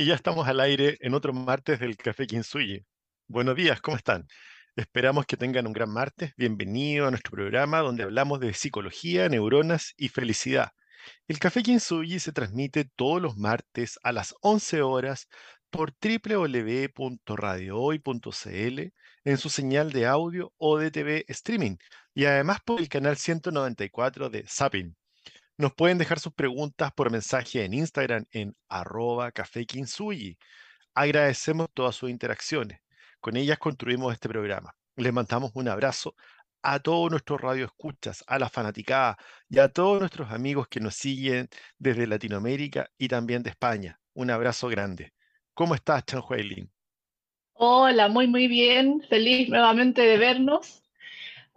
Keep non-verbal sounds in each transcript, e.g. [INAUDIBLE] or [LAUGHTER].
Y ya estamos al aire en otro martes del Café Kinsuyi. Buenos días, ¿cómo están? Esperamos que tengan un gran martes. Bienvenido a nuestro programa donde hablamos de psicología, neuronas y felicidad. El Café Kinsuyi se transmite todos los martes a las 11 horas por www.radiohoy.cl en su señal de audio o de TV streaming y además por el canal 194 de Sapin. Nos pueden dejar sus preguntas por mensaje en Instagram en arroba Agradecemos todas sus interacciones. Con ellas construimos este programa. Les mandamos un abrazo a todos nuestros radioescuchas, a la fanaticada y a todos nuestros amigos que nos siguen desde Latinoamérica y también de España. Un abrazo grande. ¿Cómo estás, Chan? Hola, muy, muy bien. Feliz nuevamente de vernos.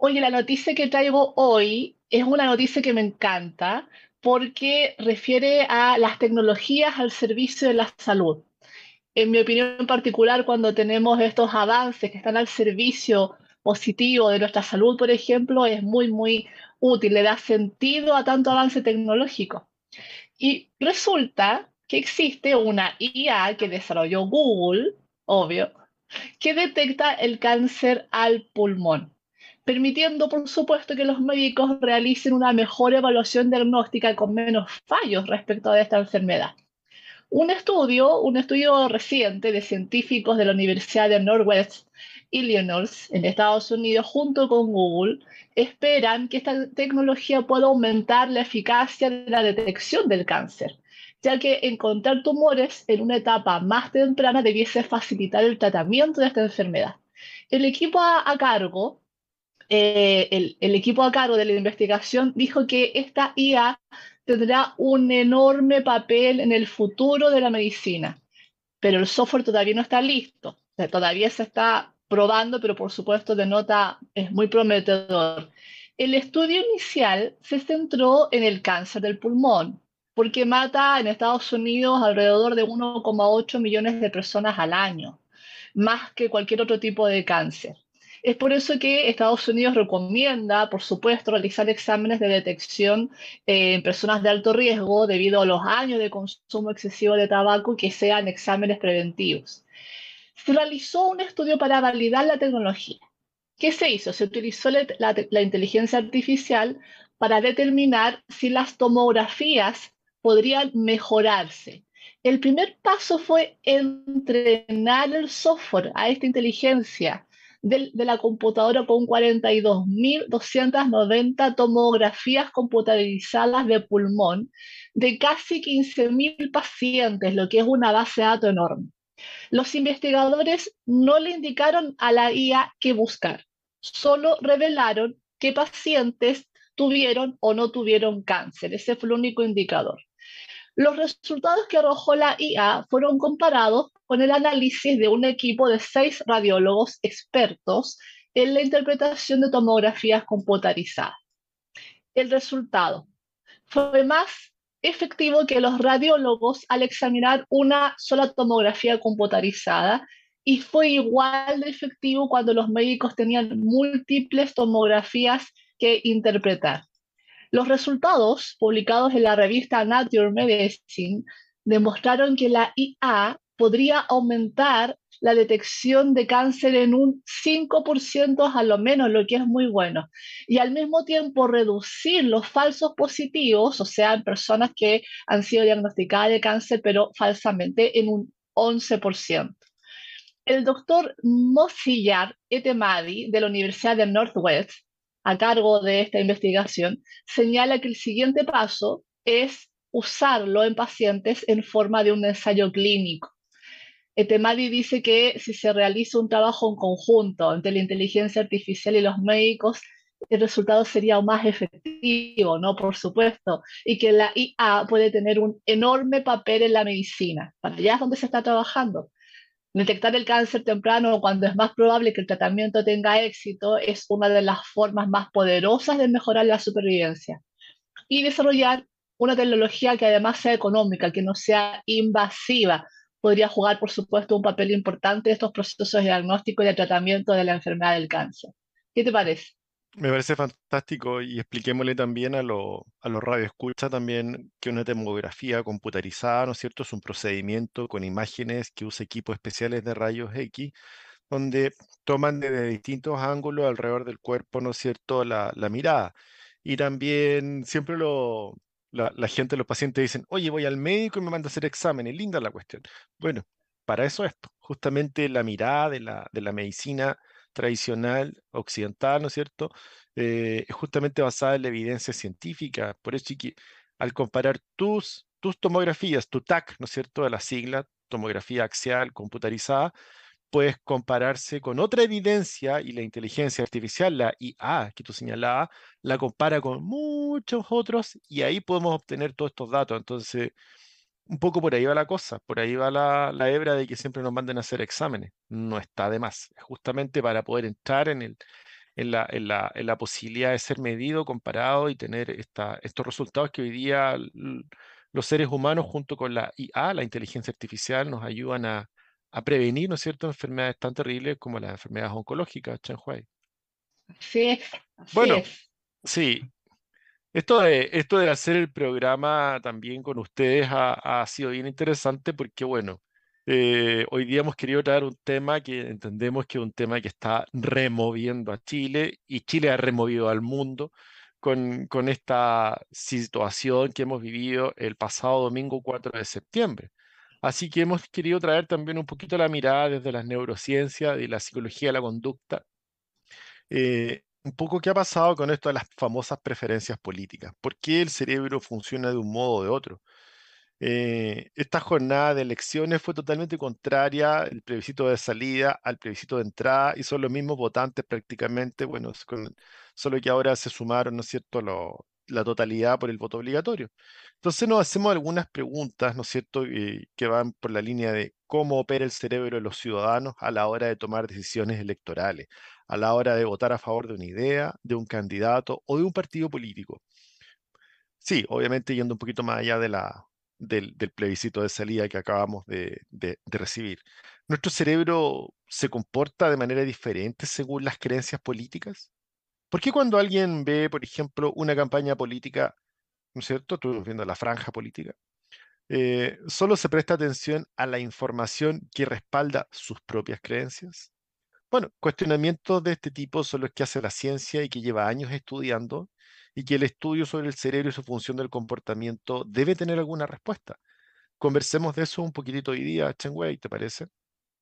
Oye, la noticia que traigo hoy es una noticia que me encanta porque refiere a las tecnologías al servicio de la salud. En mi opinión particular, cuando tenemos estos avances que están al servicio positivo de nuestra salud, por ejemplo, es muy, muy útil, le da sentido a tanto avance tecnológico. Y resulta que existe una IA que desarrolló Google, obvio, que detecta el cáncer al pulmón permitiendo, por supuesto, que los médicos realicen una mejor evaluación diagnóstica con menos fallos respecto a esta enfermedad. Un estudio, un estudio reciente de científicos de la Universidad de Northwest Illinois en Estados Unidos junto con Google esperan que esta tecnología pueda aumentar la eficacia de la detección del cáncer, ya que encontrar tumores en una etapa más temprana debiese facilitar el tratamiento de esta enfermedad. El equipo a, a cargo eh, el, equipo a cargo de la investigación dijo que esta IA tendrá un enorme papel en el futuro de la medicina, pero el software todavía no está listo, todavía se está probando, pero por supuesto de nota es muy prometedor. El estudio inicial se centró en el cáncer del pulmón, porque mata en Estados Unidos alrededor de 1,8 millones de personas al año, más que cualquier otro tipo de cáncer. Es por eso que Estados Unidos recomienda, por supuesto, realizar exámenes de detección en personas de alto riesgo debido a los años de consumo excesivo de tabaco que sean exámenes preventivos. Se realizó un estudio para validar la tecnología. ¿Qué se hizo? Se utilizó la, inteligencia artificial para determinar si las tomografías podrían mejorarse. El primer paso fue entrenar el software a esta inteligencia de, la computadora con 42.290 tomografías computarizadas de pulmón de casi 15.000 pacientes, lo que es una base de datos enorme. Los investigadores no le indicaron a la IA qué buscar, solo revelaron qué pacientes tuvieron o no tuvieron cáncer. Ese fue el único indicador. Los resultados que arrojó la IA fueron comparados con el análisis de un equipo de seis radiólogos expertos en la interpretación de tomografías computarizadas. El resultado fue más efectivo que los radiólogos al examinar una sola tomografía computarizada y fue igual de efectivo cuando los médicos tenían múltiples tomografías que interpretar. Los resultados publicados en la revista Nature Medicine demostraron que la IA podría aumentar la detección de cáncer en un 5% a lo menos, lo que es muy bueno, y al mismo tiempo reducir los falsos positivos, o sea, personas que han sido diagnosticadas de cáncer, pero falsamente, en un 11%. El doctor Mozillar Etemadi de la Universidad de Northwest a cargo de esta investigación señala que el siguiente paso es usarlo en pacientes en forma de un ensayo clínico. Etemadi dice que si se realiza un trabajo en conjunto entre la inteligencia artificial y los médicos, el resultado sería más efectivo, ¿no? Por supuesto, y que la IA puede tener un enorme papel en la medicina. Para allá es donde se está trabajando. Detectar el cáncer temprano cuando es más probable que el tratamiento tenga éxito es una de las formas más poderosas de mejorar la supervivencia. Y desarrollar una tecnología que además sea económica, que no sea invasiva, podría jugar, por supuesto, un papel importante en estos procesos de diagnóstico y de tratamiento de la enfermedad del cáncer. ¿Qué te parece? Me parece fantástico y expliquémosle también a, lo, a los radioescuchas también que una tomografía computarizada, ¿no es cierto? Es un procedimiento con imágenes que usa equipos especiales de rayos X, donde toman desde distintos ángulos alrededor del cuerpo, ¿no es cierto?, la, la mirada. Y también siempre lo, la, la gente, los pacientes dicen, oye, voy al médico y me manda a hacer exámenes, linda la cuestión. Bueno, para eso esto, justamente la mirada de la, de la medicina tradicional occidental, ¿no es cierto? Eh, es justamente basada en la evidencia científica. Por eso al comparar tus, tus tomografías, tu TAC, ¿no es cierto?, de la sigla, tomografía axial computarizada, puedes compararse con otra evidencia y la inteligencia artificial, la IA que tú señalabas, la compara con muchos otros y ahí podemos obtener todos estos datos. Entonces, un poco por ahí va la cosa, por ahí va la, la, hebra de que siempre nos manden a hacer exámenes. No está de más, justamente para poder entrar en, el, en, la, en, la, en la posibilidad de ser medido, comparado y tener esta, estos resultados que hoy día los seres humanos junto con la IA, la inteligencia artificial, nos ayudan a, a prevenir, ¿no es cierto?, enfermedades tan terribles como las enfermedades oncológicas, Chanhuay. Sí, bueno, sí, esto de, de hacer el programa también con ustedes ha, sido bien interesante porque, bueno, eh, hoy día hemos querido traer un tema que entendemos que es un tema que está removiendo a Chile y Chile ha removido al mundo con, esta situación que hemos vivido el pasado domingo 4 de septiembre. Así que hemos querido traer también un poquito la mirada desde las neurociencias y la psicología de la conducta. Eh, un poco qué ha pasado con esto de las famosas preferencias políticas. ¿Por qué el cerebro funciona de un modo o de otro? Eh, esta jornada de elecciones fue totalmente contraria el plebiscito de salida al plebiscito de entrada y son los mismos votantes prácticamente, bueno, solo que ahora se sumaron, ¿no es cierto?, la totalidad por el voto obligatorio. Entonces nos hacemos algunas preguntas, ¿no es cierto?, eh, que van por la línea de cómo opera el cerebro de los ciudadanos a la hora de tomar decisiones electorales a la hora de votar a favor de una idea, de un candidato o de un partido político. Sí, obviamente yendo un poquito más allá del, plebiscito de salida que acabamos de, de, recibir. ¿Nuestro cerebro se comporta de manera diferente según las creencias políticas? ¿Por qué cuando alguien ve, por ejemplo, una campaña política, ¿no es cierto? Estuvimos viendo la franja política. Eh, solo se presta atención a la información que respalda sus propias creencias. Bueno, cuestionamientos de este tipo son los que hace la ciencia y que lleva años estudiando y que el estudio sobre el cerebro y su función del comportamiento debe tener alguna respuesta. Conversemos de eso un poquitito hoy día, Chen Wei, ¿te parece?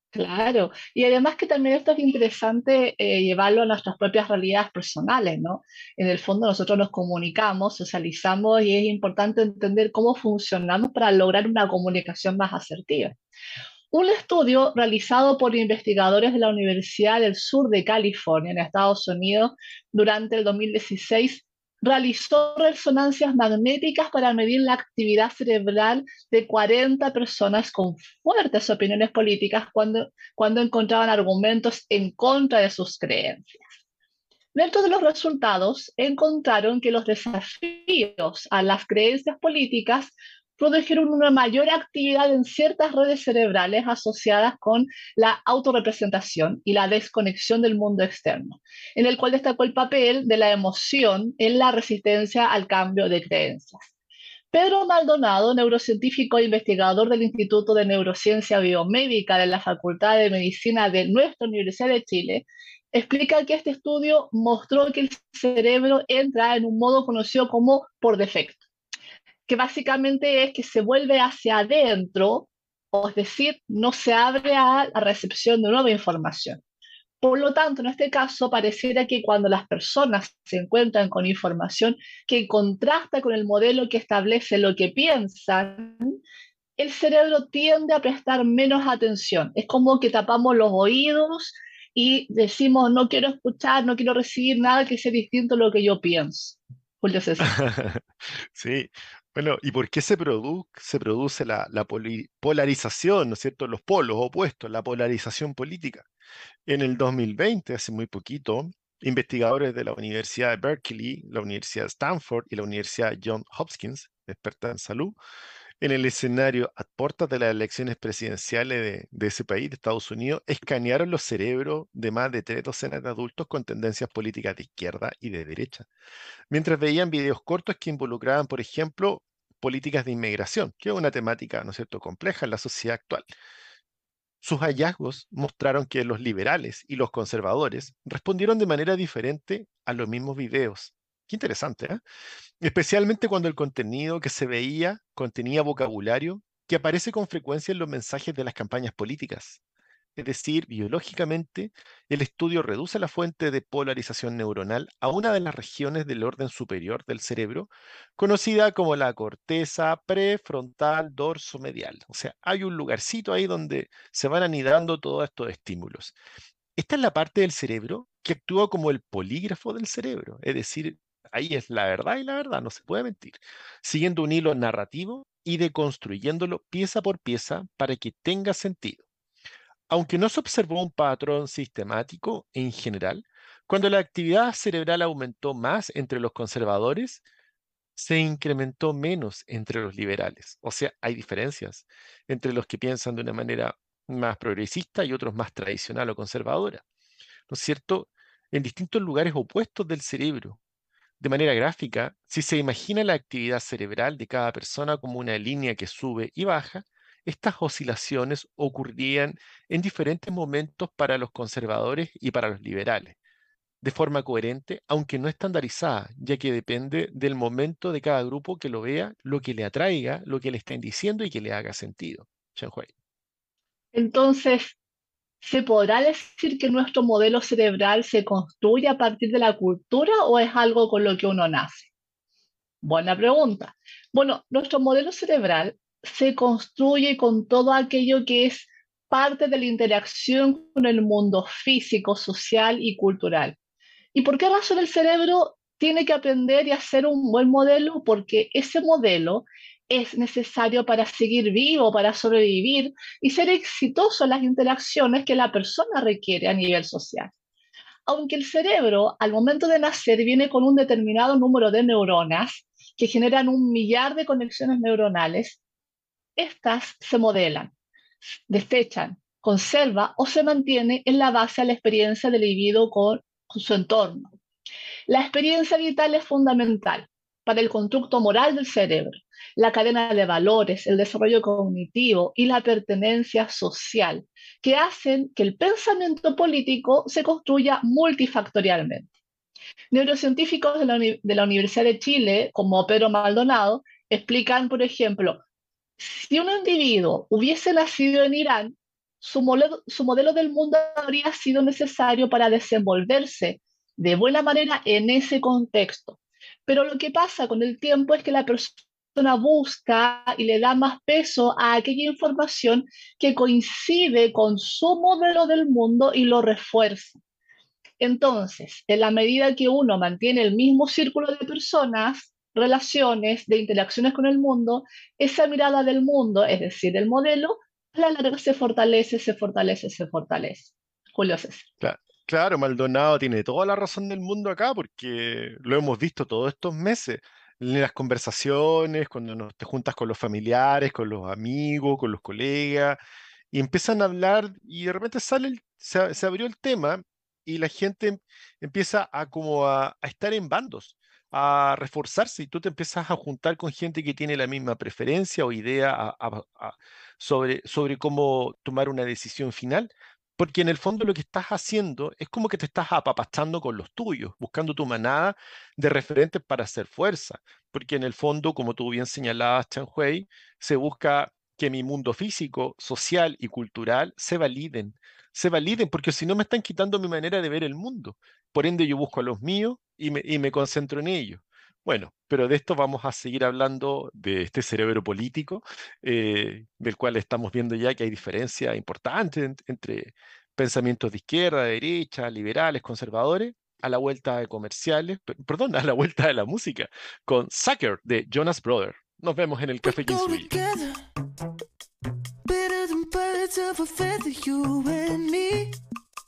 Claro, y además que también esto es interesante eh, llevarlo a nuestras propias realidades personales, ¿no? En el fondo nosotros nos comunicamos, socializamos y es importante entender cómo funcionamos para lograr una comunicación más asertiva. Un estudio realizado por investigadores de la Universidad del Sur de California, en Estados Unidos, durante el 2016, realizó resonancias magnéticas para medir la actividad cerebral de 40 personas con fuertes opiniones políticas cuando, cuando encontraban argumentos en contra de sus creencias. Dentro de los resultados, encontraron que los desafíos a las creencias políticas produjeron una mayor actividad en ciertas redes cerebrales asociadas con la autorrepresentación y la desconexión del mundo externo, en el cual destacó el papel de la emoción en la resistencia al cambio de creencias. Pedro Maldonado, neurocientífico e investigador del Instituto de Neurociencia Biomédica de la Facultad de Medicina de nuestra Universidad de Chile, explica que este estudio mostró que el cerebro entra en un modo conocido como por defecto que básicamente es que se vuelve hacia adentro, es decir, no se abre a la recepción de nueva información. Por lo tanto, en este caso, pareciera que cuando las personas se encuentran con información que contrasta con el modelo que establece lo que piensan, el cerebro tiende a prestar menos atención. Es como que tapamos los oídos y decimos, no quiero escuchar, no quiero recibir nada que sea distinto a lo que yo pienso. Julio César. [LAUGHS] Sí, bueno, ¿y por qué se, produ- se produce la, la polarización, ¿no es cierto? Los polos opuestos, la polarización política. En el 2020, hace muy poquito, investigadores de la Universidad de Berkeley, la Universidad de Stanford y la Universidad Johns Hopkins, experta en salud, en el escenario a puertas de las elecciones presidenciales de, ese país, de Estados Unidos, escanearon los cerebros de más de tres docenas de adultos con tendencias políticas de izquierda y de derecha, mientras veían videos cortos que involucraban, por ejemplo, políticas de inmigración, que es una temática, ¿no es compleja en la sociedad actual. Sus hallazgos mostraron que los liberales y los conservadores respondieron de manera diferente a los mismos videos. Interesante, ¿eh? Especialmente cuando el contenido que se veía contenía vocabulario que aparece con frecuencia en los mensajes de las campañas políticas. Es decir, biológicamente, el estudio reduce la fuente de polarización neuronal a una de las regiones del orden superior del cerebro, conocida como la corteza prefrontal dorso medial. O sea, hay un lugarcito ahí donde se van anidando todos estos estímulos. Esta es la parte del cerebro que actúa como el polígrafo del cerebro, es decir, ahí es la verdad y la verdad, no se puede mentir, siguiendo un hilo narrativo y deconstruyéndolo pieza por pieza para que tenga sentido. Aunque no se observó un patrón sistemático en general, cuando la actividad cerebral aumentó más entre los conservadores, se incrementó menos entre los liberales. O sea, hay diferencias entre los que piensan de una manera más progresista y otros más tradicional o conservadora. ¿No es cierto? En distintos lugares opuestos del cerebro. De manera gráfica, si se imagina la actividad cerebral de cada persona como una línea que sube y baja, estas oscilaciones ocurrían en diferentes momentos para los conservadores y para los liberales, de forma coherente, aunque no estandarizada, ya que depende del momento de cada grupo que lo vea, lo que le atraiga, lo que le estén diciendo y que le haga sentido. Entonces, ¿se podrá decir que nuestro modelo cerebral se construye a partir de la cultura o es algo con lo que uno nace? Buena pregunta. Bueno, nuestro modelo cerebral se construye con todo aquello que es parte de la interacción con el mundo físico, social y cultural. ¿Y por qué razón el cerebro tiene que aprender y hacer un buen modelo? Porque ese modelo es necesario para seguir vivo, para sobrevivir y ser exitoso en las interacciones que la persona requiere a nivel social. Aunque el cerebro al momento de nacer viene con un determinado número de neuronas que generan un millar de conexiones neuronales, estas se modelan, desechan, conserva o se mantiene en la base a la experiencia del individuo con, con su entorno. La experiencia vital es fundamental para el constructo moral del cerebro, la cadena de valores, el desarrollo cognitivo y la pertenencia social, que hacen que el pensamiento político se construya multifactorialmente. Neurocientíficos de la, de la Universidad de Chile, como Pedro Maldonado, explican, por ejemplo, si un individuo hubiese nacido en Irán, su su modelo, del mundo habría sido necesario para desenvolverse de buena manera en ese contexto. Pero lo que pasa con el tiempo es que la persona busca y le da más peso a aquella información que coincide con su modelo del mundo y lo refuerza. Entonces, en la medida que uno mantiene el mismo círculo de personas, relaciones, de interacciones con el mundo, esa mirada del mundo, es decir, el modelo, a la larga se fortalece, se fortalece, se fortalece. Julio César. Claro, claro, Maldonado tiene toda la razón del mundo acá porque lo hemos visto todos estos meses en las conversaciones, cuando te juntas con los familiares, con los amigos, con los colegas, y empiezan a hablar y de repente sale se, se, abrió el tema y la gente empieza a como a, estar en bandos a reforzarse y tú te empiezas a juntar con gente que tiene la misma preferencia o idea sobre, sobre cómo tomar una decisión final, porque en el fondo lo que estás haciendo es como que te estás apapachando con los tuyos, buscando tu manada de referentes para hacer fuerza, porque en el fondo, como tú bien señalabas, Chan Hui, se busca que mi mundo físico, social y cultural se validen, se validen, porque si no me están quitando mi manera de ver el mundo. Por ende, yo busco a los míos y me, y me concentro en ellos. Bueno, pero de esto vamos a seguir hablando de este cerebro político, eh, del cual estamos viendo ya que hay diferencias importantes en, entre pensamientos de izquierda, de derecha, liberales, conservadores, a la vuelta de comerciales, perdón, a la vuelta de la música, con Sucker de Jonas Brother. Nos vemos en el Café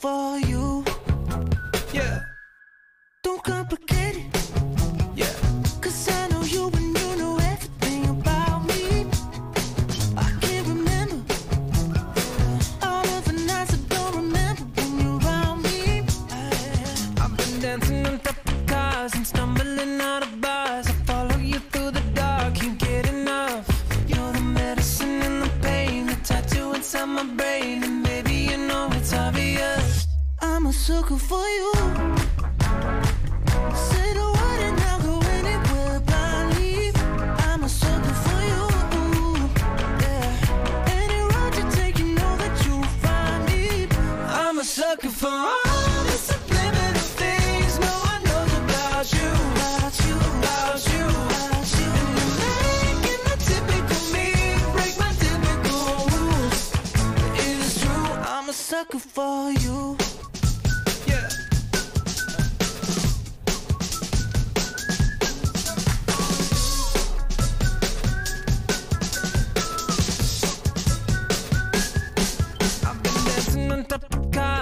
For you.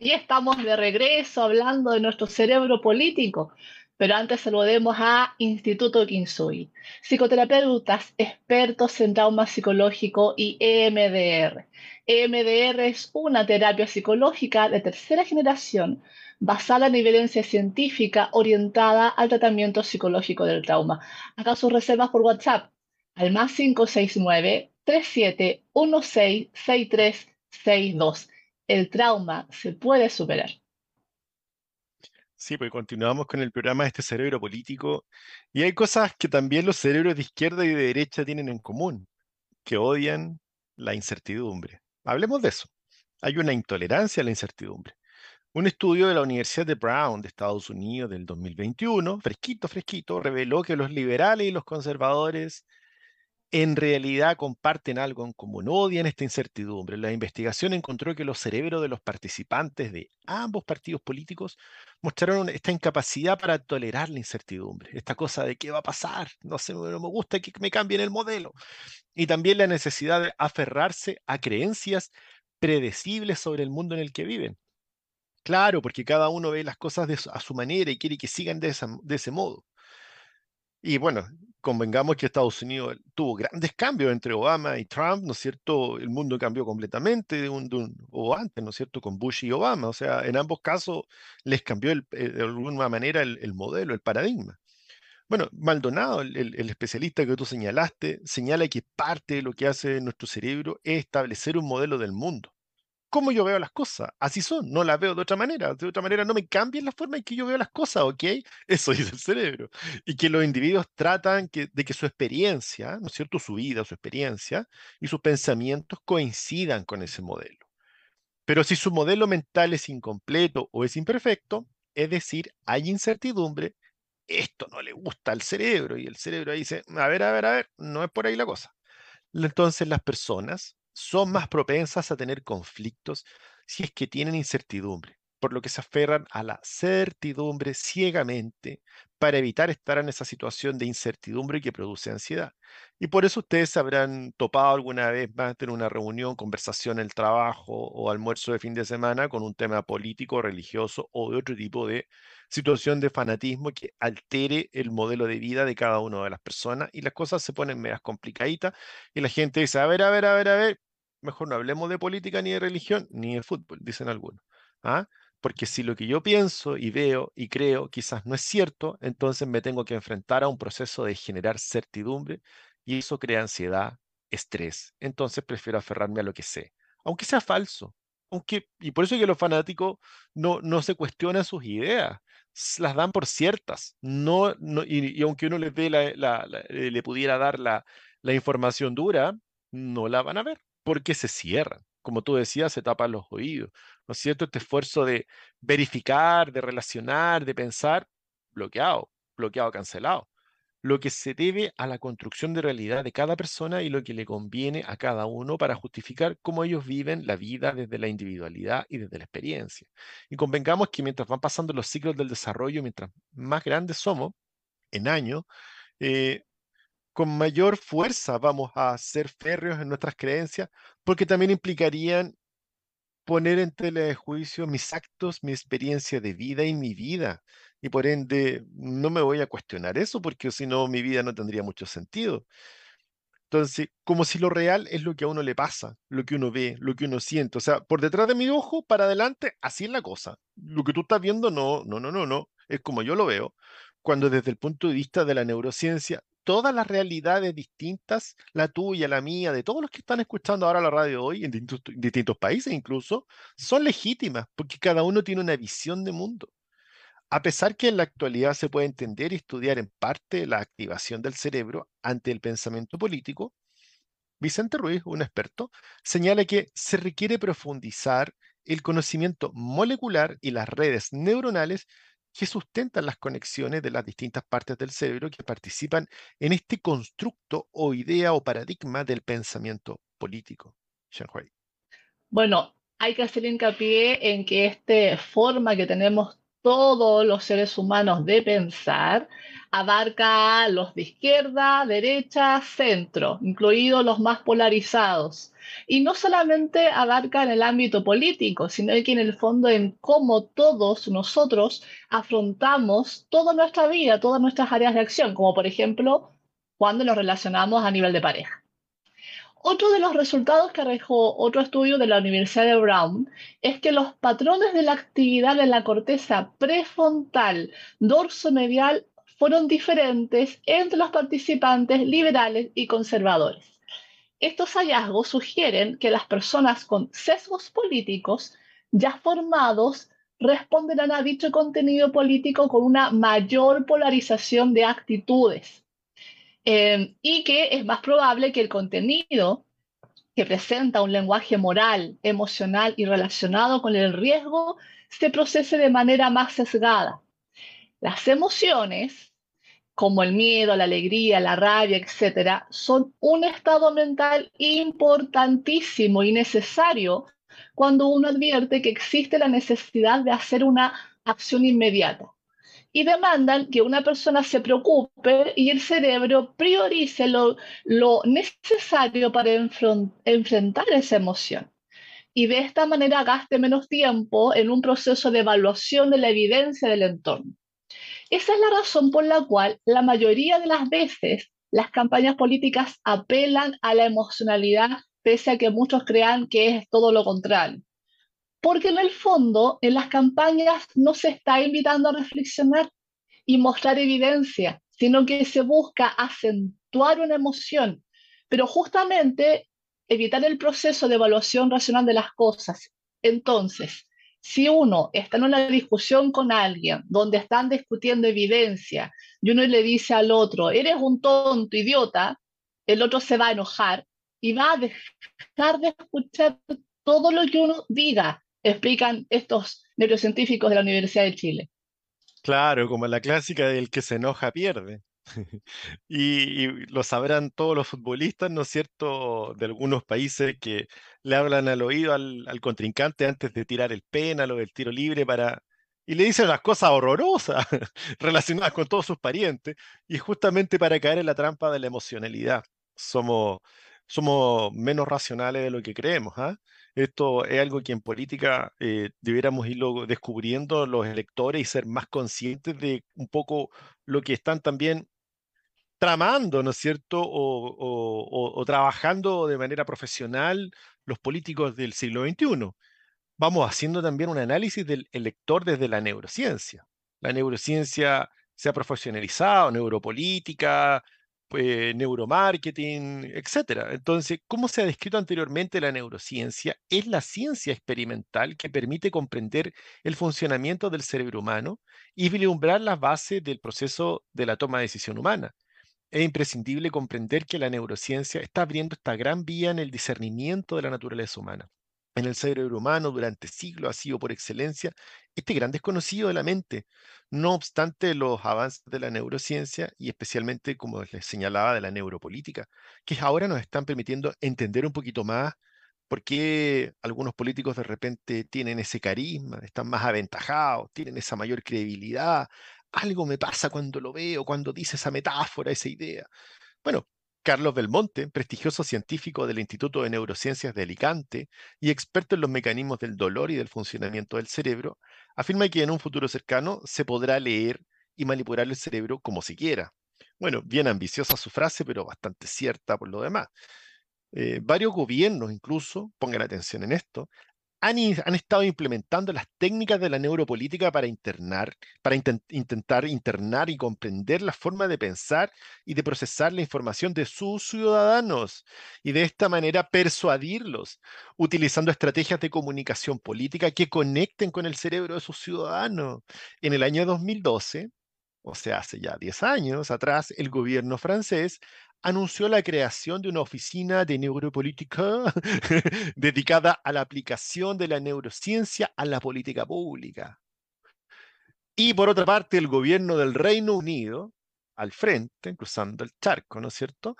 Y estamos de regreso hablando de nuestro cerebro político, pero antes saludemos a Instituto Kinsui, psicoterapeutas expertos en trauma psicológico y EMDR. EMDR es una terapia psicológica de tercera generación basada en evidencia científica orientada al tratamiento psicológico del trauma. Acá sus reservas por WhatsApp al más 569 3716 6362 el trauma se puede superar. Sí, pues continuamos con el programa de este cerebro político. Y hay cosas que también los cerebros de izquierda y de derecha tienen en común, que odian la incertidumbre. Hablemos de eso. Hay una intolerancia a la incertidumbre. Un estudio de la Universidad de Brown de Estados Unidos del 2021, fresquito, fresquito, reveló que los liberales y los conservadores en realidad comparten algo en común, odian esta incertidumbre. La investigación encontró que los cerebros de los participantes de ambos partidos políticos mostraron esta incapacidad para tolerar la incertidumbre, esta cosa de qué va a pasar, no sé, no me gusta que me cambien el modelo. Y también la necesidad de aferrarse a creencias predecibles sobre el mundo en el que viven. Claro, porque cada uno ve las cosas de a su manera y quiere que sigan de ese modo. Y bueno, convengamos que Estados Unidos tuvo grandes cambios entre Obama y Trump, ¿no es cierto? El mundo cambió completamente de un, o antes, ¿no es cierto? Con Bush y Obama. O sea, en ambos casos les cambió eh, de alguna manera el, el modelo, el paradigma. Bueno, Maldonado, el- el especialista que tú señalaste, señala que parte de lo que hace nuestro cerebro es establecer un modelo del mundo. Cómo yo veo las cosas. Así son, no las veo de otra manera. De otra manera no me cambian la forma en que yo veo las cosas, ¿ok? [LAUGHS] Eso dice el cerebro. Y que los individuos tratan de que su experiencia, ¿no es cierto? Su vida, su experiencia y sus pensamientos coincidan con ese modelo. Pero si su modelo mental es incompleto o es imperfecto, es decir, hay incertidumbre, esto no le gusta al cerebro y el cerebro dice, a ver, a ver, a ver, no es por ahí la cosa. Entonces las personas son más propensas a tener conflictos si es que tienen incertidumbre, por lo que se aferran a la certidumbre ciegamente para evitar estar en esa situación de incertidumbre que produce ansiedad. Y por eso ustedes habrán topado alguna vez más en una reunión, conversación en el trabajo o almuerzo de fin de semana con un tema político, religioso o de otro tipo de situación de fanatismo que altere el modelo de vida de cada una de las personas y las cosas se ponen medias complicaditas y la gente dice, a ver, a ver, a ver, a ver, mejor no hablemos de política ni de religión ni de fútbol, dicen algunos. ¿ah? Porque si lo que yo pienso y veo y creo quizás no es cierto, entonces me tengo que enfrentar a un proceso de generar certidumbre y eso crea ansiedad, estrés. Entonces prefiero aferrarme a lo que sé, aunque sea falso. Aunque, y por eso es que los fanáticos no, no se cuestionan sus ideas, las dan por ciertas. No, no, y, aunque uno les dé la- la- le pudiera dar la, la información dura, no la van a ver porque se cierran. Como tú decías, se tapan los oídos. ¿No es cierto? Este esfuerzo de verificar, de relacionar, de pensar, bloqueado, bloqueado, cancelado. Lo que se debe a la construcción de realidad de cada persona y lo que le conviene a cada uno para justificar cómo ellos viven la vida desde la individualidad y desde la experiencia. Y convengamos que mientras van pasando los ciclos del desarrollo, mientras más grandes somos en años, eh, con mayor fuerza vamos a ser férreos en nuestras creencias, porque también implicarían poner en tela de juicio mis actos, mi experiencia de vida y mi vida. Y por ende, no me voy a cuestionar eso, porque si no, mi vida no tendría mucho sentido. Entonces, como si lo real es lo que a uno le pasa, lo que uno ve, lo que uno siente. O sea, por detrás de mi ojo, para adelante, así es la cosa. Lo que tú estás viendo, no, no, no, no, no. Es como yo lo veo. Cuando desde el punto de vista de la neurociencia, todas las realidades distintas, la tuya, la mía, de todos los que están escuchando ahora la radio hoy, en distintos, distintos países incluso, son legítimas, porque cada uno tiene una visión de mundo. A pesar que en la actualidad se puede entender y estudiar en parte la activación del cerebro ante el pensamiento político, Vicente Ruiz, un experto, señala que se requiere profundizar el conocimiento molecular y las redes neuronales que sustentan las conexiones de las distintas partes del cerebro que participan en este constructo o idea o paradigma del pensamiento político. Bueno, hay que hacer hincapié en que esta forma que tenemos todos los seres humanos de pensar abarca los de izquierda, derecha, centro, incluidos los más polarizados. Y no solamente abarca en el ámbito político, sino que en el fondo en cómo todos nosotros afrontamos toda nuestra vida, todas nuestras áreas de acción, como por ejemplo cuando nos relacionamos a nivel de pareja. Otro de los resultados que arrojó otro estudio de la Universidad de Brown es que los patrones de la actividad de la corteza prefrontal dorso-medial fueron diferentes entre los participantes liberales y conservadores. Estos hallazgos sugieren que las personas con sesgos políticos ya formados responderán a dicho contenido político con una mayor polarización de actitudes eh, y que es más probable que el contenido que presenta un lenguaje moral, emocional y relacionado con el riesgo se procese de manera más sesgada. Las emociones, como el miedo, la alegría, la rabia, etcétera, son un estado mental importantísimo y necesario cuando uno advierte que existe la necesidad de hacer una acción inmediata y demandan que una persona se preocupe y el cerebro priorice lo, necesario para enfrentar esa emoción. Y de esta manera gaste menos tiempo en un proceso de evaluación de la evidencia del entorno. Esa es la razón por la cual la mayoría de las veces las campañas políticas apelan a la emocionalidad, pese a que muchos crean que es todo lo contrario. Porque en el fondo, en las campañas no se está invitando a reflexionar y mostrar evidencia, sino que se busca acentuar una emoción, pero justamente evitar el proceso de evaluación racional de las cosas. Entonces, si uno está en una discusión con alguien donde están discutiendo evidencia y uno le dice al otro, eres un tonto, idiota, el otro se va a enojar y va a dejar de escuchar todo lo que uno diga, explican estos neurocientíficos de la Universidad de Chile. Claro, como la clásica del que se enoja pierde. [LAUGHS] Y, lo sabrán todos los futbolistas, ¿no es cierto?, de algunos países que le hablan al oído al, al contrincante antes de tirar el penal o el tiro libre para... Y le dicen las cosas horrorosas [LAUGHS] relacionadas con todos sus parientes, y justamente para caer en la trampa de la emocionalidad. Somos, somos menos racionales de lo que creemos, ¿ah? Esto es algo que en política eh, debiéramos irlo descubriendo los electores y ser más conscientes de un poco lo que están también tramando, ¿no es cierto? O, o- trabajando de manera profesional los políticos del siglo XXI. Vamos haciendo también un análisis del elector desde la neurociencia. La neurociencia se ha profesionalizado, neuropolítica, pues, neuromarketing, etcétera. Entonces, ¿cómo se ha descrito anteriormente la neurociencia? Es la ciencia experimental que permite comprender el funcionamiento del cerebro humano y vislumbrar las bases del proceso de la toma de decisión humana. Es imprescindible comprender que la neurociencia está abriendo esta gran vía en el discernimiento de la naturaleza humana. En el cerebro humano durante siglos ha sido por excelencia este gran desconocido de la mente. No obstante los avances de la neurociencia y especialmente, como les señalaba, de la neuropolítica, que ahora nos están permitiendo entender un poquito más por qué algunos políticos de repente tienen ese carisma, están más aventajados, tienen esa mayor credibilidad. Algo me pasa cuando lo veo, cuando dice esa metáfora, esa idea. Bueno, Carlos Belmonte, prestigioso científico del Instituto de Neurociencias de Alicante y experto en los mecanismos del dolor y del funcionamiento del cerebro, afirma que en un futuro cercano se podrá leer y manipular el cerebro como se quiera. Bueno, bien ambiciosa su frase, pero bastante cierta por lo demás. Eh, varios gobiernos incluso, pongan atención en esto, han, han estado implementando las técnicas de la neuropolítica para internar, para inten- intentar internar y comprender la forma de pensar y de procesar la información de sus ciudadanos y de esta manera persuadirlos, utilizando estrategias de comunicación política que conecten con el cerebro de sus ciudadanos. En el año 2012, o sea, hace ya 10 años atrás, el gobierno francés anunció la creación de una oficina de neuropolítica [LAUGHS] dedicada a la aplicación de la neurociencia a la política pública. Y por otra parte, el gobierno del Reino Unido, al frente, cruzando el charco, ¿no es cierto?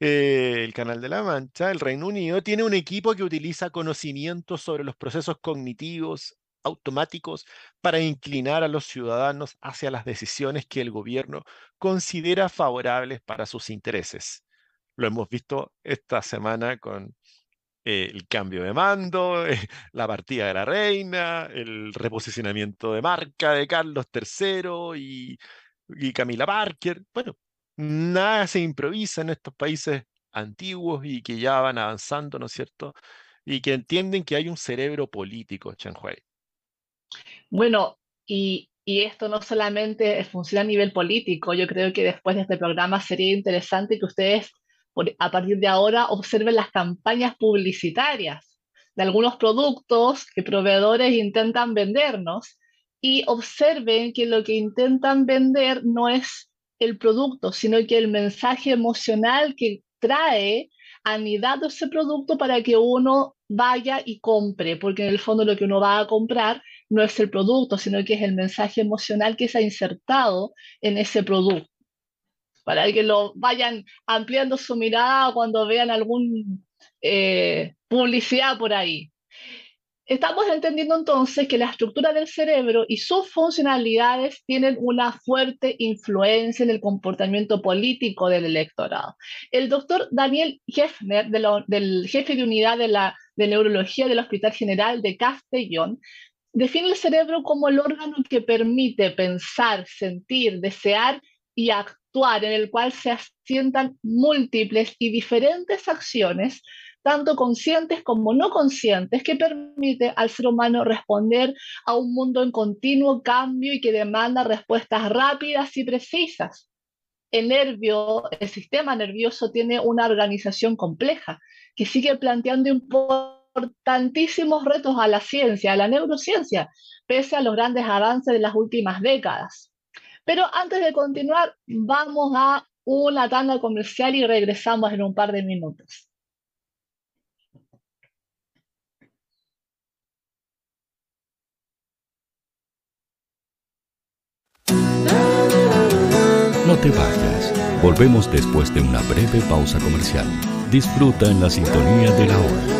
Eh, el Canal de la Mancha, el Reino Unido, tiene un equipo que utiliza conocimientos sobre los procesos cognitivos automáticos para inclinar a los ciudadanos hacia las decisiones que el gobierno considera favorables para sus intereses. Lo hemos visto esta semana con eh, el cambio de mando, eh, la partida de la reina, el reposicionamiento de marca de Carlos III y, Camila Parker. Bueno, nada se improvisa en estos países antiguos y que ya van avanzando, ¿no es cierto? Y que entienden que hay un cerebro político, Chen Hui. Bueno, y, esto no solamente funciona a nivel político, yo creo que después de este programa sería interesante que ustedes a partir de ahora observen las campañas publicitarias de algunos productos que proveedores intentan vendernos y observen que lo que intentan vender no es el producto, sino que el mensaje emocional que trae anidado ese producto para que uno vaya y compre, porque en el fondo lo que uno va a comprar no es el producto, sino que es el mensaje emocional que se ha insertado en ese producto. Para que lo vayan ampliando su mirada cuando vean algún eh, publicidad por ahí. Estamos entendiendo entonces que la estructura del cerebro y sus funcionalidades tienen una fuerte influencia en el comportamiento político del electorado. El doctor Daniel Hefner, de lo- del jefe de unidad de, la, de neurología del Hospital General de Castellón, define el cerebro como el órgano que permite pensar, sentir, desear y actuar, en el cual se asientan múltiples y diferentes acciones tanto conscientes como no conscientes, que permite al ser humano responder a un mundo en continuo cambio y que demanda respuestas rápidas y precisas. El nervio, el sistema nervioso tiene una organización compleja que sigue planteando importantísimos retos a la ciencia, a la neurociencia, pese a los grandes avances de las últimas décadas. Pero antes de continuar, vamos a una tanda comercial y regresamos en un par de minutos. No te vayas. Volvemos después de una breve pausa comercial. Disfruta en la sintonía de la hora.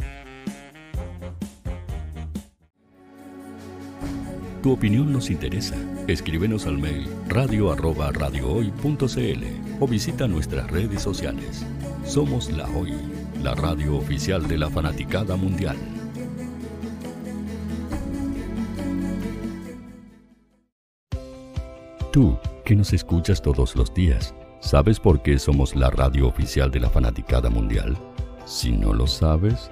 Tu opinión nos interesa. Escríbenos al mail radio o visita nuestras redes sociales. Somos La Hoy, la radio oficial de la fanaticada mundial. Tú, que nos escuchas todos los días, ¿sabes por qué somos la radio oficial de la fanaticada mundial? Si no lo sabes,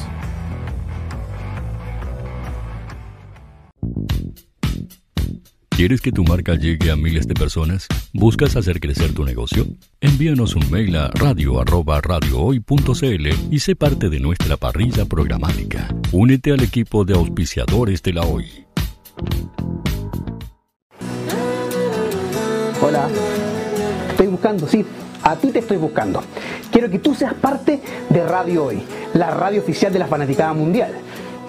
¿Quieres que tu marca llegue a miles de personas? ¿Buscas hacer crecer tu negocio? Envíanos un mail a radio@radiohoy.cl y sé parte de nuestra parrilla programática. Únete al equipo de auspiciadores de la Hoy. Hola. Estoy buscando, sí. A ti te estoy buscando. Quiero que tú seas parte de Radio Hoy, la radio oficial de la Fanaticada Mundial.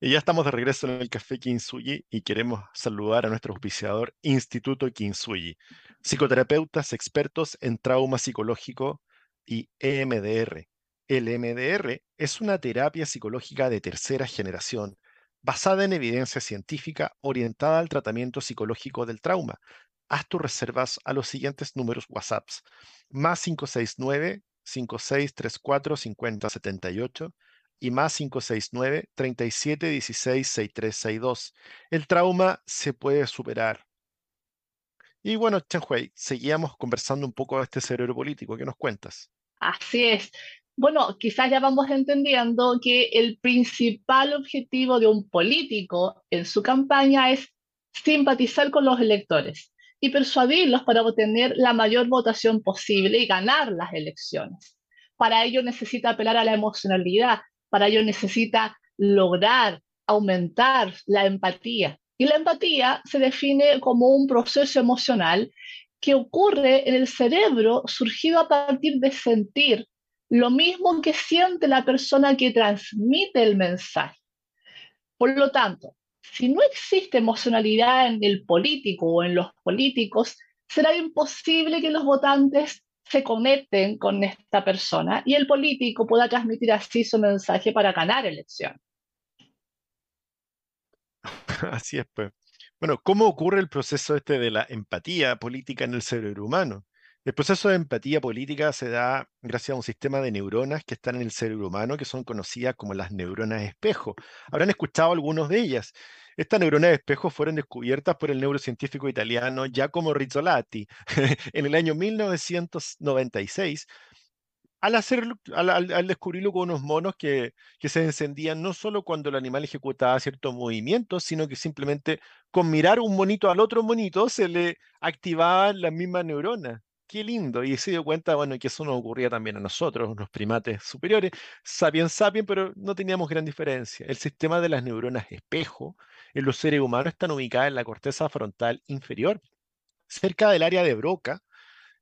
Y ya estamos de regreso en el Café Kinsuyi y queremos saludar a nuestro auspiciador Instituto Kinsuyi, psicoterapeutas expertos en trauma psicológico y EMDR. El EMDR es una terapia psicológica de tercera generación basada en evidencia científica orientada al tratamiento psicológico del trauma. Haz tus reservas a los siguientes números WhatsApp: más 569 5634 5078 y más 569 37 16 6362. El trauma se puede superar. Y bueno, Hui, seguíamos conversando un poco de este cerebro político. ¿Qué nos cuentas? Así es. Bueno, quizás ya vamos entendiendo que el principal objetivo de un político en su campaña es simpatizar con los electores y persuadirlos para obtener la mayor votación posible y ganar las elecciones. Para ello necesita apelar a la emocionalidad, para ello necesita lograr aumentar la empatía. Y la empatía se define como un proceso emocional que ocurre en el cerebro surgido a partir de sentir lo mismo que siente la persona que transmite el mensaje. Por lo tanto, si no existe emocionalidad en el político o en los políticos, será imposible que los votantes se conecten con esta persona y el político pueda transmitir así su mensaje para ganar elección. [LAUGHS] Así es, pues. Bueno, ¿cómo ocurre el proceso este de la empatía política en el cerebro humano? El proceso de empatía política se da gracias a un sistema de neuronas que están en el cerebro humano, que son conocidas como las neuronas espejo. Habrán escuchado algunos de ellas. Estas neuronas de espejo fueron descubiertas por el neurocientífico italiano Giacomo Rizzolatti [LAUGHS] en el año 1996 al, al, descubrirlo con unos monos que, que, se encendían no solo cuando el animal ejecutaba ciertos movimientos, sino que simplemente con mirar un monito al otro monito se le activaban las mismas neuronas. Qué lindo. Y se dio cuenta, bueno, que eso nos ocurría también a nosotros, los primates superiores, sapiens sapiens, pero no teníamos gran diferencia. El sistema de las neuronas espejo en los seres humanos están ubicadas en la corteza frontal inferior, cerca del área de Broca,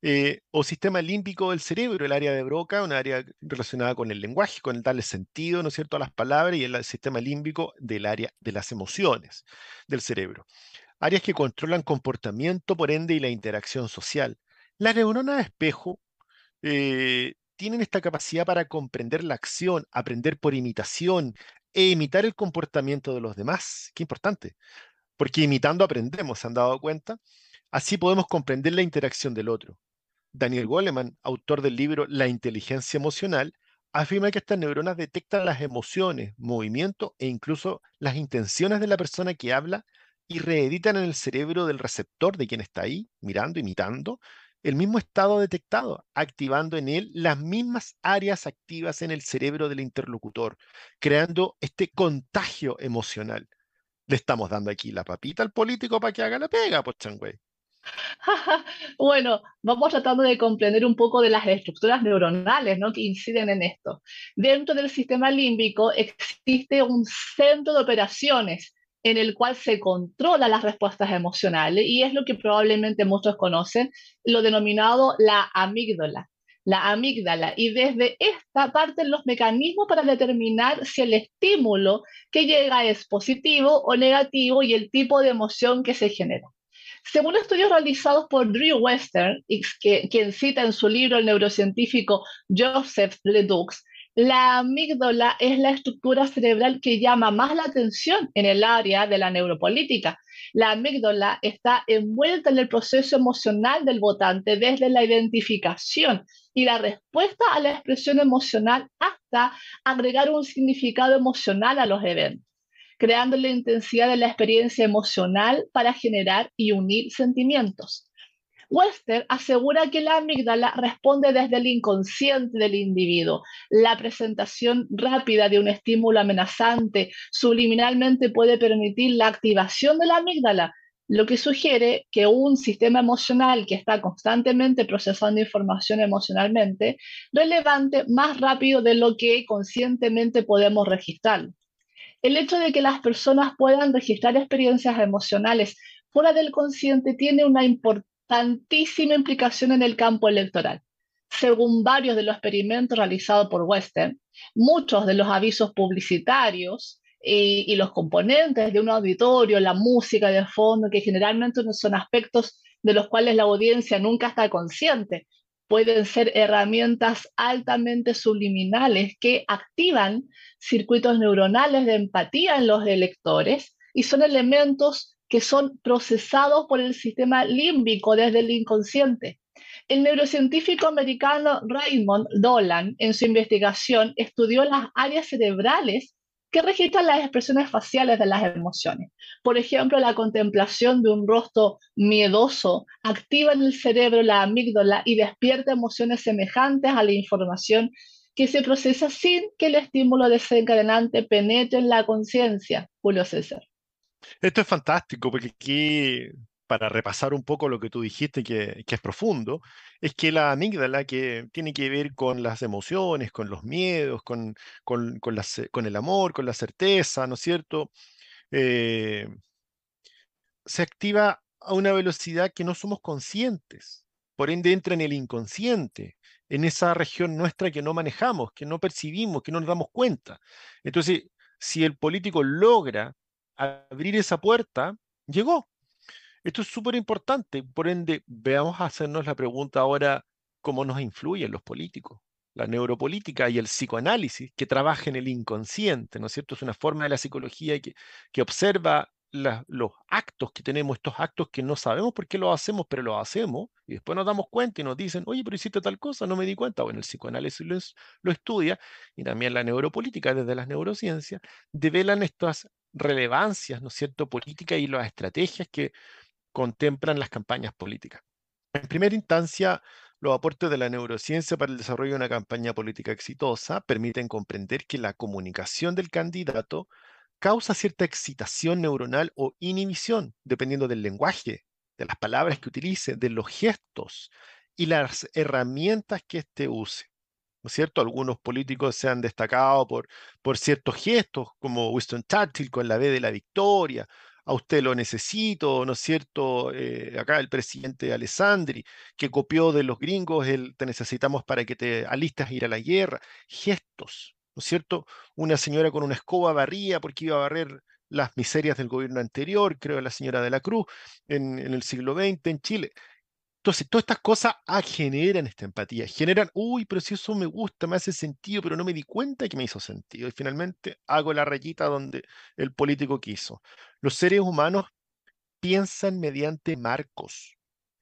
eh, o sistema límbico del cerebro, el área de Broca, un área relacionada con el lenguaje, con el darle sentido, ¿no es cierto?, a las palabras, y el sistema límbico del área de las emociones del cerebro. Áreas que controlan comportamiento, por ende, y la interacción social. Las neuronas de espejo eh, tienen esta capacidad para comprender la acción, aprender por imitación e imitar el comportamiento de los demás. Qué importante, porque imitando aprendemos, ¿se han dado cuenta? Así podemos comprender la interacción del otro. Daniel Goleman, autor del libro La inteligencia emocional, afirma que estas neuronas detectan las emociones, movimientos e incluso las intenciones de la persona que habla y reeditan en el cerebro del receptor de quien está ahí, mirando, imitando, el mismo estado detectado, activando en él las mismas áreas activas en el cerebro del interlocutor, creando este contagio emocional. Le estamos dando aquí la papita al político para que haga la pega, pues. [LAUGHS] Bueno, vamos tratando de comprender un poco de las estructuras neuronales ¿no? que inciden en esto. Dentro del sistema límbico existe un centro de operaciones en el cual se controlan las respuestas emocionales y es lo que probablemente muchos conocen, lo denominado la amígdala. La amígdala. Y desde esta parten los mecanismos para determinar si el estímulo que llega es positivo o negativo y el tipo de emoción que se genera. Según estudios realizados por Drew Western, quien cita en su libro el neurocientífico Joseph Ledoux, la amígdala es la estructura cerebral que llama más la atención en el área de la neuropolítica. La amígdala está envuelta en el proceso emocional del votante desde la identificación y la respuesta a la expresión emocional hasta agregar un significado emocional a los eventos, creando la intensidad de la experiencia emocional para generar y unir sentimientos. Wester asegura que la amígdala responde desde el inconsciente del individuo. La presentación rápida de un estímulo amenazante subliminalmente puede permitir la activación de la amígdala, lo que sugiere que un sistema emocional que está constantemente procesando información emocionalmente relevante más rápido de lo que conscientemente podemos registrar. El hecho de que las personas puedan registrar experiencias emocionales fuera del consciente tiene una importancia tantísima implicación en el campo electoral. Según varios de los experimentos realizados por Western, muchos de los avisos publicitarios y, y, los componentes de un auditorio, la música de fondo, que generalmente son aspectos de los cuales la audiencia nunca está consciente, pueden ser herramientas altamente subliminales que activan circuitos neuronales de empatía en los electores y son elementos que son procesados por el sistema límbico desde el inconsciente. El neurocientífico americano Raymond Dolan, en su investigación, estudió las áreas cerebrales que registran las expresiones faciales de las emociones. Por ejemplo, la contemplación de un rostro miedoso activa en el cerebro la amígdala y despierta emociones semejantes a la información que se procesa sin que el estímulo desencadenante penetre en la conciencia. Julio César. Esto es fantástico porque aquí, para repasar un poco lo que tú dijiste, que, es profundo, es que la amígdala, que tiene que ver con las emociones, con los miedos, con, con, con el amor, con la certeza, ¿no es cierto? Eh, se activa a una velocidad que no somos conscientes. Por ende, entra en el inconsciente, en esa región nuestra que no manejamos, que no percibimos, que no nos damos cuenta. Entonces, si el político logra abrir esa puerta, llegó. Esto es súper importante. Por ende, veamos hacernos la pregunta ahora, ¿cómo nos influyen los políticos? La neuropolítica y el psicoanálisis que trabaja en el inconsciente, ¿no es cierto? Es una forma de la psicología que, que observa los actos que tenemos, estos actos que no sabemos por qué los hacemos, pero los hacemos, y después nos damos cuenta y nos dicen, oye, pero hiciste tal cosa, no me di cuenta. Bueno, el psicoanálisis lo, estudia, y también la neuropolítica desde las neurociencias, develan estas relevancias, ¿no cierto?, políticas y las estrategias que contemplan las campañas políticas. En primera instancia, los aportes de la neurociencia para el desarrollo de una campaña política exitosa permiten comprender que la comunicación del candidato causa cierta excitación neuronal o inhibición, dependiendo del lenguaje, de las palabras que utilice, de los gestos y las herramientas que éste use. ¿No es cierto? Algunos políticos se han destacado por, por ciertos gestos, como Winston Churchill con la B de la victoria, a usted lo necesito, ¿no es cierto? Eh, acá el presidente Alessandri, que copió de los gringos el te necesitamos para que te alistas a ir a la guerra. Gestos, ¿no es cierto? Una señora con una escoba barría porque iba a barrer las miserias del gobierno anterior, creo la señora de la Cruz, en, el siglo XX en Chile. Entonces, todas estas cosas ah, generan esta empatía, generan, uy, pero si eso me gusta, me hace sentido, pero no me di cuenta que me hizo sentido. Y finalmente hago la rayita donde el político quiso. Los seres humanos piensan mediante marcos.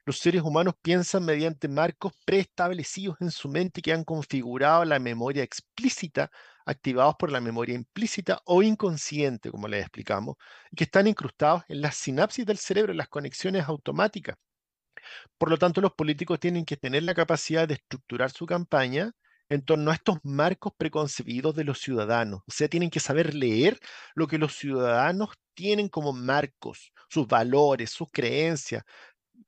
Los seres humanos piensan mediante marcos preestablecidos en su mente que han configurado la memoria explícita, activados por la memoria implícita o inconsciente, como les explicamos, que están incrustados en las sinapsis del cerebro, en las conexiones automáticas. Por lo tanto, los políticos tienen que tener la capacidad de estructurar su campaña en torno a estos marcos preconcebidos de los ciudadanos. O sea, tienen que saber leer lo que los ciudadanos tienen como marcos, sus valores, sus creencias,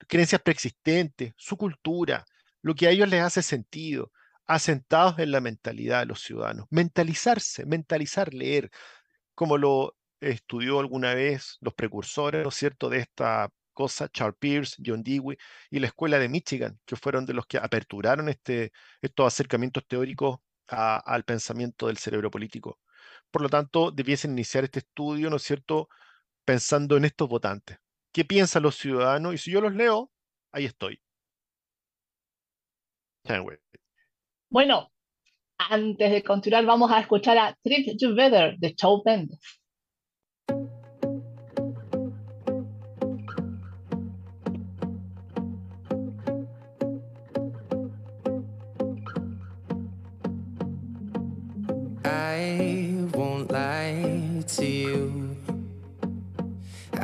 creencias preexistentes, su cultura, lo que a ellos les hace sentido, asentados en la mentalidad de los ciudadanos. Mentalizarse, mentalizar, leer, como lo estudió alguna vez los precursores, ¿no es cierto?, de esta cosa, Charles Pierce, John Dewey y la Escuela de Michigan, que fueron de los que aperturaron este, estos acercamientos teóricos al pensamiento del cerebro político. Por lo tanto, debiesen iniciar este estudio, ¿no es cierto?, pensando en estos votantes. ¿Qué piensan los ciudadanos? Y si yo los leo, ahí estoy. Bueno, antes de continuar, vamos a escuchar a Trick Together de Chow Mendes.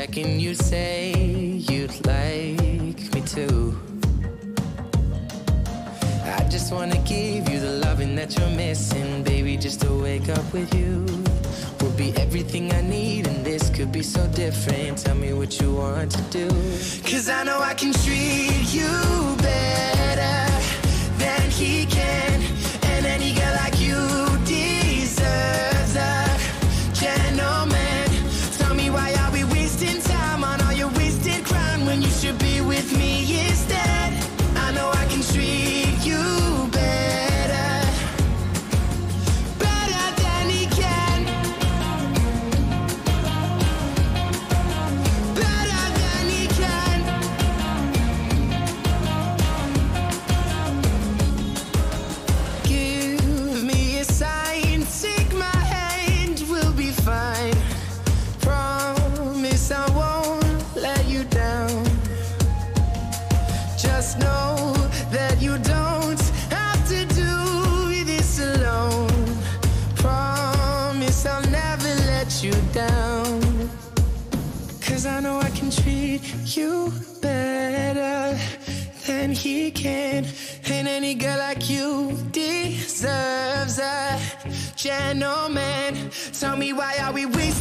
second you say you'd like me to. I just wanna give you the loving that you're missing, baby. Just to wake up with you will be everything I need, and this could be so different. Tell me what you want to do. Cause I know I can treat you better than he can, any girl like you deserves a gentleman. Tell me why are we wasting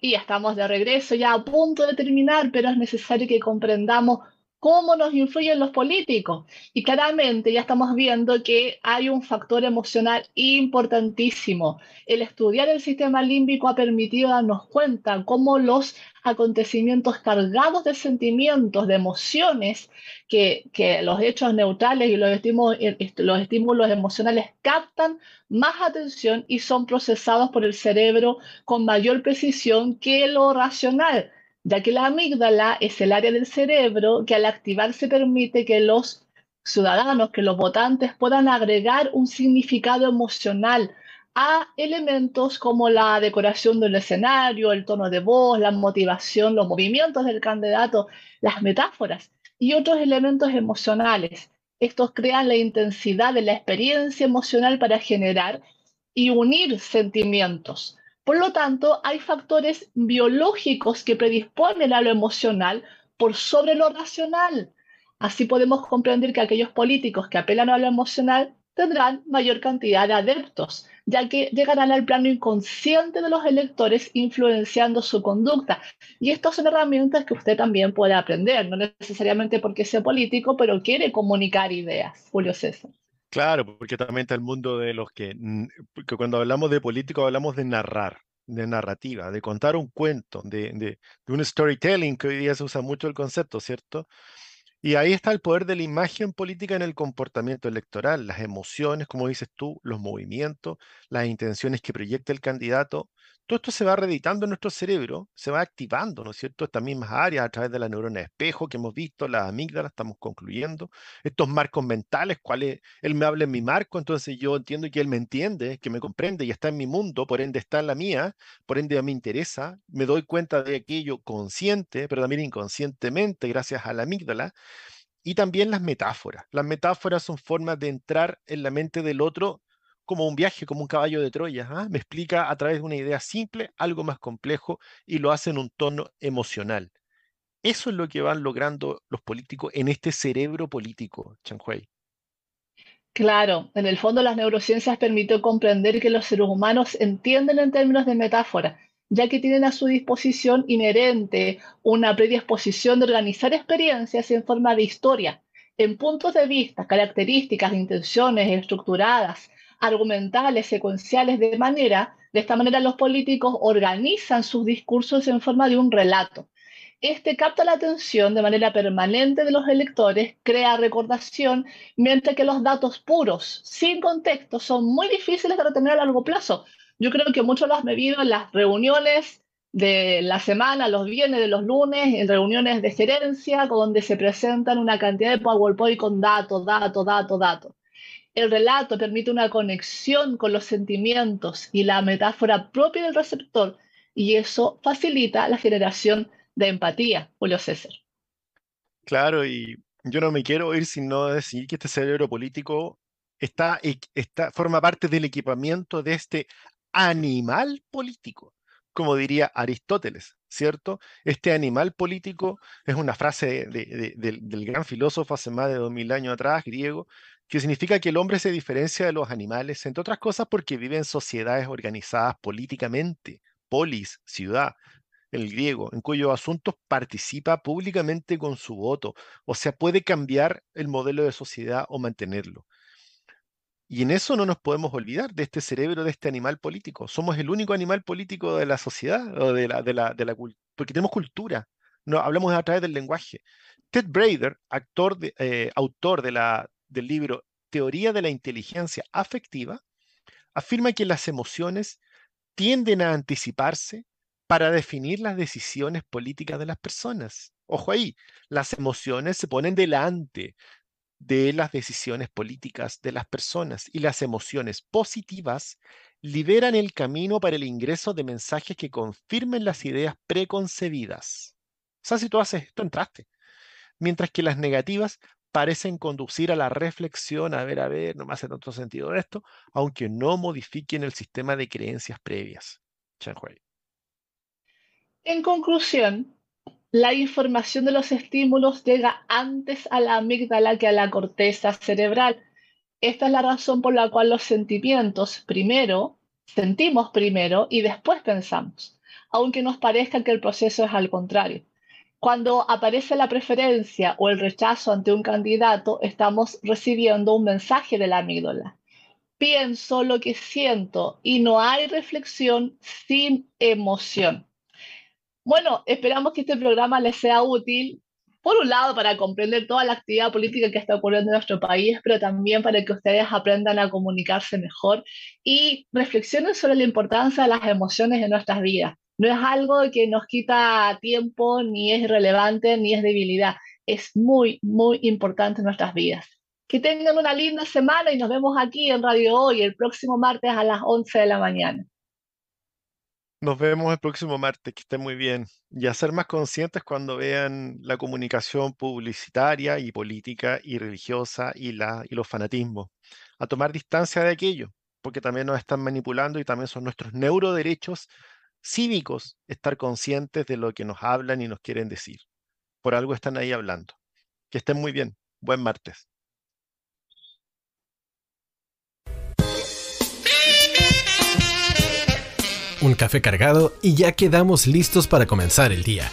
Y estamos de regreso, ya a punto de terminar, pero es necesario que comprendamos cómo nos influyen los políticos. Y claramente ya estamos viendo que hay un factor emocional importantísimo. El estudiar el sistema límbico ha permitido darnos cuenta cómo los acontecimientos cargados de sentimientos, de emociones, que, que los hechos neutrales y los estímulos, los estímulos emocionales captan más atención y son procesados por el cerebro con mayor precisión que lo racional ya que la amígdala es el área del cerebro que al activarse permite que los ciudadanos, que los votantes puedan agregar un significado emocional a elementos como la decoración del escenario, el tono de voz, la motivación, los movimientos del candidato, las metáforas y otros elementos emocionales. Estos crean la intensidad de la experiencia emocional para generar y unir sentimientos. Por lo tanto, hay factores biológicos que predisponen a lo emocional por sobre lo racional. Así podemos comprender que aquellos políticos que apelan a lo emocional tendrán mayor cantidad de adeptos, ya que llegarán al plano inconsciente de los electores influenciando su conducta. Y estas son herramientas que usted también puede aprender, no necesariamente porque sea político, pero quiere comunicar ideas, Julio César. Claro, porque también está el mundo de los que, que cuando hablamos de político hablamos de narrar, de narrativa, de contar un cuento, de, de, de un storytelling, que hoy día se usa mucho el concepto, ¿cierto? Y ahí está el poder de la imagen política en el comportamiento electoral, las emociones, como dices tú, los movimientos, las intenciones que proyecta el candidato. Todo esto se va reeditando en nuestro cerebro, se va activando, ¿no es cierto? Estas mismas áreas a través de la neurona de espejo que hemos visto, las amígdalas, estamos concluyendo. Estos marcos mentales, cuáles él me habla en mi marco, entonces yo entiendo que él me entiende, que me comprende y está en mi mundo, por ende está en la mía, por ende a mí me interesa, me doy cuenta de aquello consciente, pero también inconscientemente, gracias a la amígdala. Y también las metáforas. Las metáforas son formas de entrar en la mente del otro como un viaje, como un caballo de Troya. ¿ah? Me explica a través de una idea simple algo más complejo y lo hace en un tono emocional. Eso es lo que van logrando los políticos en este cerebro político, Chanhuay. Claro, en el fondo las neurociencias permiten comprender que los seres humanos entienden en términos de metáfora, ya que tienen a su disposición inherente una predisposición de organizar experiencias en forma de historia, en puntos de vista, características, intenciones estructuradas, argumentales, secuenciales, de manera, de esta manera los políticos organizan sus discursos en forma de un relato. Este capta la atención de manera permanente de los electores, crea recordación, mientras que los datos puros, sin contexto, son muy difíciles de retener a largo plazo. Yo creo que muchos los han vivido en las reuniones de la semana, los viernes, de los lunes, en reuniones de gerencia, donde se presentan una cantidad de PowerPoint con datos, datos, datos, datos. El relato permite una conexión con los sentimientos y la metáfora propia del receptor y eso facilita la generación de empatía, Julio César. Claro, y yo no me quiero ir sin no decir que este cerebro político está, está, forma parte del equipamiento de este animal político, como diría Aristóteles, ¿cierto? Este animal político es una frase del gran filósofo hace más de dos mil años atrás, griego, que significa que el hombre se diferencia de los animales, entre otras cosas porque vive en sociedades organizadas políticamente, polis, ciudad, el griego, en cuyos asuntos participa públicamente con su voto, o sea, puede cambiar el modelo de sociedad o mantenerlo. Y en eso no nos podemos olvidar de este cerebro, de este animal político. Somos el único animal político de la sociedad, o de la, de la, porque tenemos cultura, no, hablamos a través del lenguaje. Ted Brader, eh, autor del libro Teoría de la Inteligencia Afectiva, afirma que las emociones tienden a anticiparse para definir las decisiones políticas de las personas. Ojo ahí, las emociones se ponen delante de las decisiones políticas de las personas y las emociones positivas liberan el camino para el ingreso de mensajes que confirmen las ideas preconcebidas. O sea, si tú haces esto, entraste. Mientras que las negativas parecen conducir a la reflexión, a ver, a ver, no me hace tanto sentido esto, aunque no modifiquen el sistema de creencias previas. En conclusión, la información de los estímulos llega antes a la amígdala que a la corteza cerebral. Esta es la razón por la cual los sentimientos primero sentimos primero y después pensamos, aunque nos parezca que el proceso es al contrario. Cuando aparece la preferencia o el rechazo ante un candidato, estamos recibiendo un mensaje de la amígdala. Pienso lo que siento y no hay reflexión sin emoción. Bueno, esperamos que este programa les sea útil, por un lado, para comprender toda la actividad política que está ocurriendo en nuestro país, pero también para que ustedes aprendan a comunicarse mejor y reflexionen sobre la importancia de las emociones en nuestras vidas no es algo que nos quita tiempo, ni es irrelevante, ni es debilidad. Es muy, muy importante en nuestras vidas. Que tengan una linda semana y nos vemos aquí en Radio Hoy el próximo martes a las 11 de la mañana. Nos vemos el próximo martes, que estén muy bien. Y a ser más conscientes cuando vean la comunicación publicitaria y política y religiosa y, y los fanatismos. A tomar distancia de aquello, porque también nos están manipulando y también son nuestros neuroderechos cívicos estar conscientes de lo que nos hablan y nos quieren decir. Por algo están ahí hablando. Que estén muy bien. Buen martes. Un café cargado y ya quedamos listos para comenzar el día.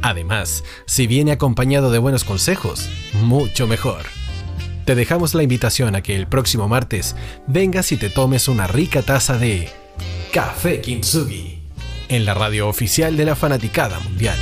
Además, si viene acompañado de buenos consejos, mucho mejor. Te dejamos la invitación a que el próximo martes vengas y te tomes una rica taza de Café Kintsugi en la radio oficial de la Fanaticada Mundial.